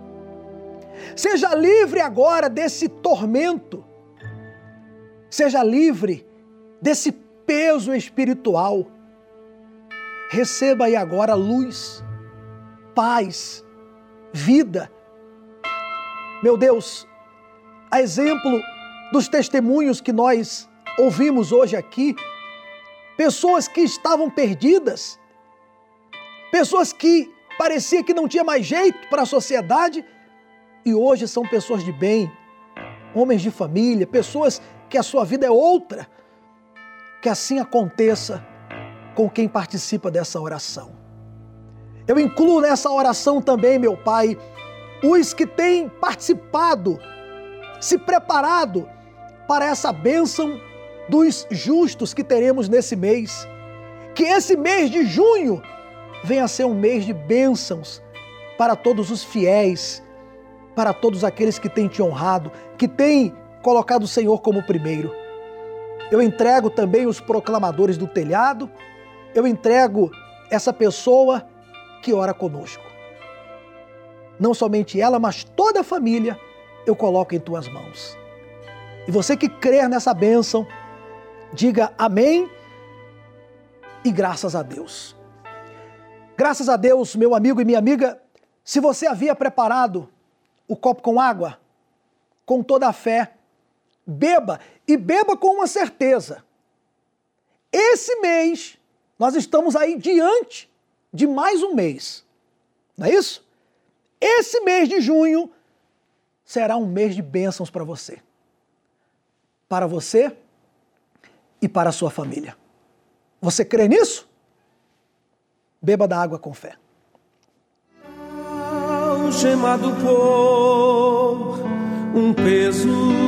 I: Seja livre agora desse tormento Seja livre desse peso espiritual. Receba aí agora luz, paz, vida. Meu Deus, a exemplo dos testemunhos que nós ouvimos hoje aqui, pessoas que estavam perdidas, pessoas que parecia que não tinha mais jeito para a sociedade e hoje são pessoas de bem, homens de família, pessoas que a sua vida é outra. Que assim aconteça com quem participa dessa oração. Eu incluo nessa oração também, meu Pai, os que têm participado, se preparado para essa bênção dos justos que teremos nesse mês. Que esse mês de junho venha a ser um mês de bênçãos para todos os fiéis, para todos aqueles que têm te honrado, que têm colocado o Senhor como primeiro. Eu entrego também os proclamadores do telhado, eu entrego essa pessoa que ora conosco. Não somente ela, mas toda a família eu coloco em tuas mãos. E você que crer nessa bênção, diga amém e graças a Deus. Graças a Deus, meu amigo e minha amiga, se você havia preparado o copo com água, com toda a fé, beba e beba com uma certeza. Esse mês, nós estamos aí diante de mais um mês. Não é isso? Esse mês de junho será um mês de bênçãos para você. Para você e para a sua família. Você crê nisso? Beba da água com fé.
J: Algemado por um peso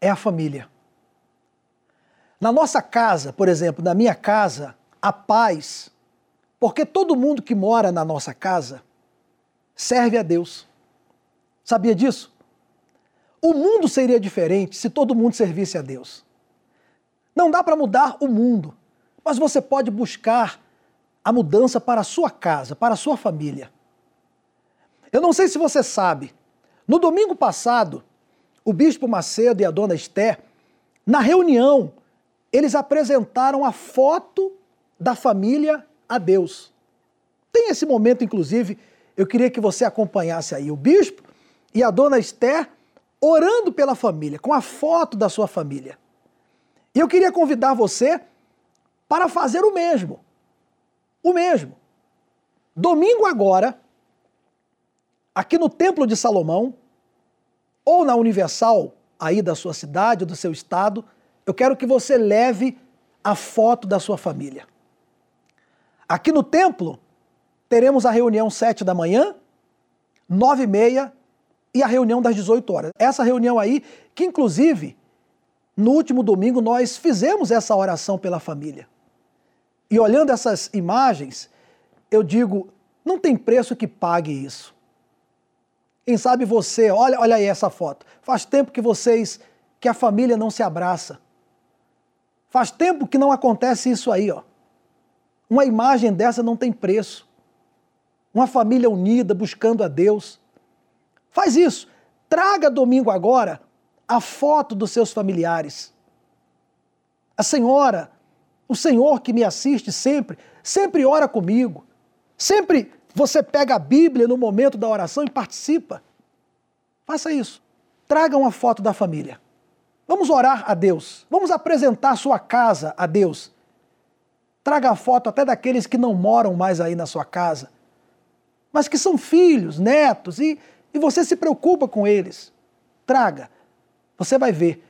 I: é a família. Na nossa casa, por exemplo, na minha casa, a paz, porque todo mundo que mora na nossa casa serve a Deus. Sabia disso? O mundo seria diferente se todo mundo servisse a Deus. Não dá para mudar o mundo, mas você pode buscar a mudança para a sua casa, para a sua família. Eu não sei se você sabe, no domingo passado, o bispo Macedo e a dona Esther, na reunião, eles apresentaram a foto da família a Deus. Tem esse momento, inclusive, eu queria que você acompanhasse aí o bispo e a dona Esther orando pela família, com a foto da sua família. E eu queria convidar você para fazer o mesmo. O mesmo. Domingo agora, aqui no Templo de Salomão, ou na Universal, aí da sua cidade, do seu estado, eu quero que você leve a foto da sua família. Aqui no templo, teremos a reunião sete da manhã, nove e meia e a reunião das 18 horas. Essa reunião aí, que inclusive, no último domingo nós fizemos essa oração pela família. E olhando essas imagens, eu digo, não tem preço que pague isso. Quem sabe você, olha, olha aí essa foto. Faz tempo que vocês, que a família não se abraça. Faz tempo que não acontece isso aí, ó. Uma imagem dessa não tem preço. Uma família unida, buscando a Deus. Faz isso. Traga domingo agora a foto dos seus familiares. A senhora, o senhor que me assiste sempre, sempre ora comigo. Sempre você pega a Bíblia no momento da oração e participa. Faça isso. Traga uma foto da família. Vamos orar a Deus. Vamos apresentar sua casa a Deus. Traga a foto até daqueles que não moram mais aí na sua casa, mas que são filhos, netos, e, e você se preocupa com eles. Traga. Você vai ver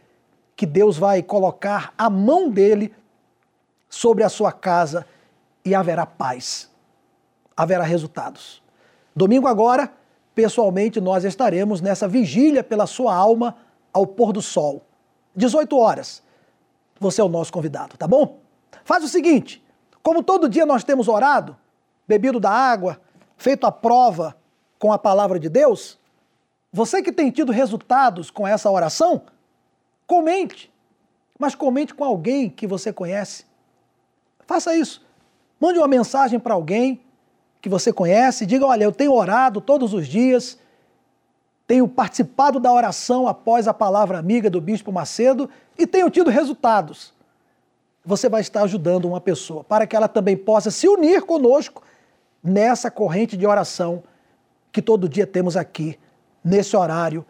I: que Deus vai colocar a mão dele sobre a sua casa e haverá paz. Haverá resultados. Domingo agora, pessoalmente, nós estaremos nessa vigília pela sua alma ao pôr do sol. 18 horas. Você é o nosso convidado, tá bom? Faz o seguinte: como todo dia nós temos orado, bebido da água, feito a prova com a palavra de Deus, você que tem tido resultados com essa oração, comente. Mas comente com alguém que você conhece. Faça isso. Mande uma mensagem para alguém que você conhece, diga: Olha, eu tenho orado todos os dias, tenho participado da oração após a palavra amiga do Bispo Macedo e tenho tido resultados você vai estar ajudando uma pessoa para que ela também possa se unir conosco nessa corrente de oração que todo dia temos aqui, nesse horário,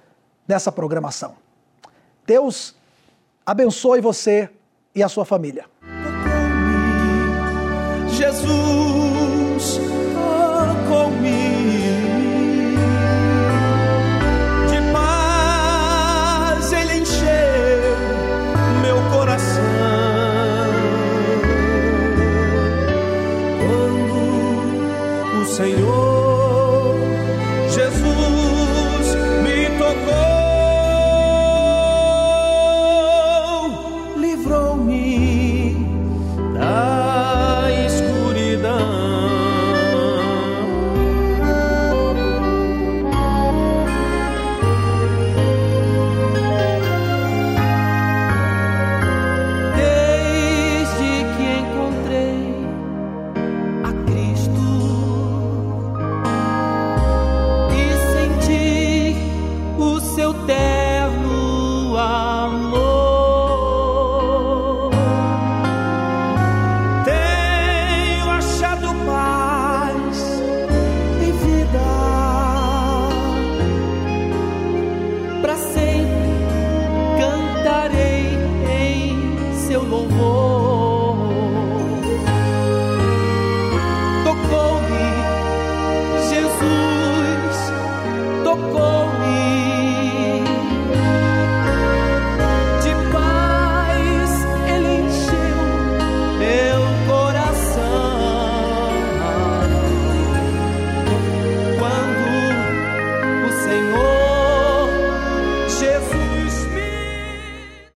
I: nessa programação. Deus abençoe você e a sua família.
J: Jesus